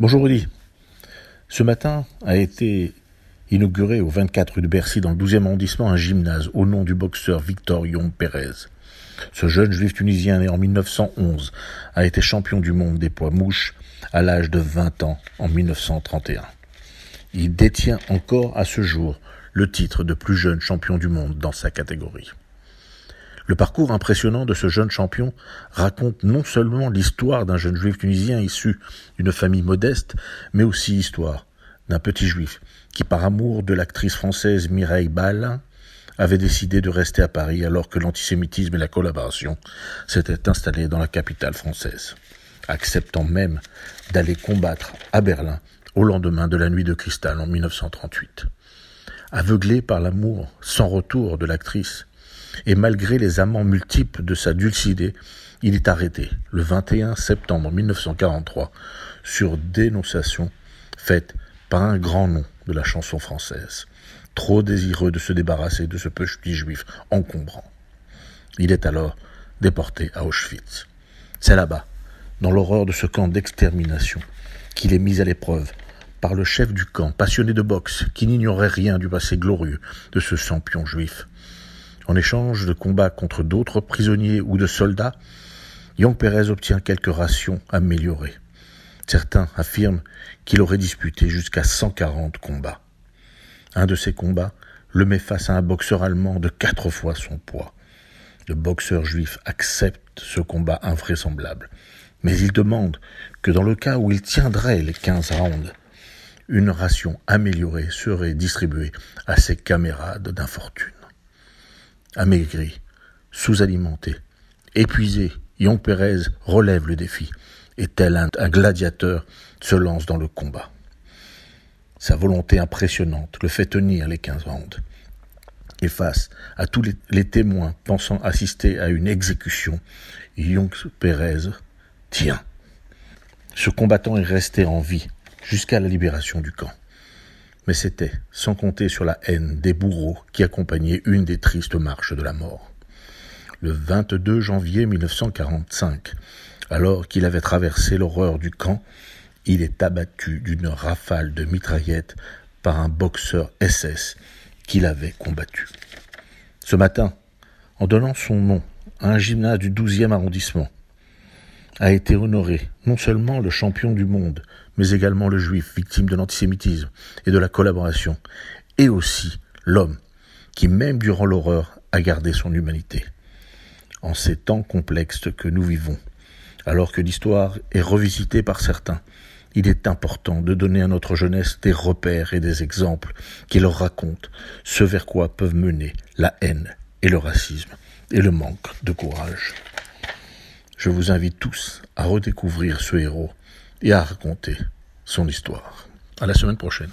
Bonjour Rudy. Ce matin a été inauguré au 24 rue de Bercy dans le 12e arrondissement un gymnase au nom du boxeur Victor Young Pérez. Ce jeune juif tunisien né en 1911 a été champion du monde des poids mouches à l'âge de 20 ans en 1931. Il détient encore à ce jour le titre de plus jeune champion du monde dans sa catégorie. Le parcours impressionnant de ce jeune champion raconte non seulement l'histoire d'un jeune juif tunisien issu d'une famille modeste, mais aussi l'histoire d'un petit juif qui, par amour de l'actrice française Mireille Ballin, avait décidé de rester à Paris alors que l'antisémitisme et la collaboration s'étaient installés dans la capitale française, acceptant même d'aller combattre à Berlin au lendemain de la nuit de cristal en 1938. Aveuglé par l'amour sans retour de l'actrice, et malgré les amants multiples de sa dulcidée, il est arrêté le 21 septembre 1943 sur dénonciation faite par un grand nom de la chanson française, trop désireux de se débarrasser de ce petit juif encombrant. Il est alors déporté à Auschwitz. C'est là-bas, dans l'horreur de ce camp d'extermination, qu'il est mis à l'épreuve par le chef du camp, passionné de boxe, qui n'ignorait rien du passé glorieux de ce champion juif. En échange de combats contre d'autres prisonniers ou de soldats, Young Perez obtient quelques rations améliorées. Certains affirment qu'il aurait disputé jusqu'à 140 combats. Un de ces combats le met face à un boxeur allemand de quatre fois son poids. Le boxeur juif accepte ce combat invraisemblable, mais il demande que dans le cas où il tiendrait les 15 rounds, une ration améliorée serait distribuée à ses camarades d'infortune amaigri, sous-alimenté, épuisé, Young Perez relève le défi et tel un, gladiateur se lance dans le combat. Sa volonté impressionnante le fait tenir les quinze rounds. Et face à tous les, témoins pensant assister à une exécution, Young Perez tient. Ce combattant est resté en vie jusqu'à la libération du camp mais c'était sans compter sur la haine des bourreaux qui accompagnaient une des tristes marches de la mort. Le 22 janvier 1945, alors qu'il avait traversé l'horreur du camp, il est abattu d'une rafale de mitraillettes par un boxeur SS qu'il avait combattu. Ce matin, en donnant son nom à un gymnase du 12e arrondissement, a été honoré non seulement le champion du monde, mais également le juif victime de l'antisémitisme et de la collaboration, et aussi l'homme qui, même durant l'horreur, a gardé son humanité. En ces temps complexes que nous vivons, alors que l'histoire est revisitée par certains, il est important de donner à notre jeunesse des repères et des exemples qui leur racontent ce vers quoi peuvent mener la haine et le racisme et le manque de courage. Je vous invite tous à redécouvrir ce héros et à raconter son histoire. À la semaine prochaine.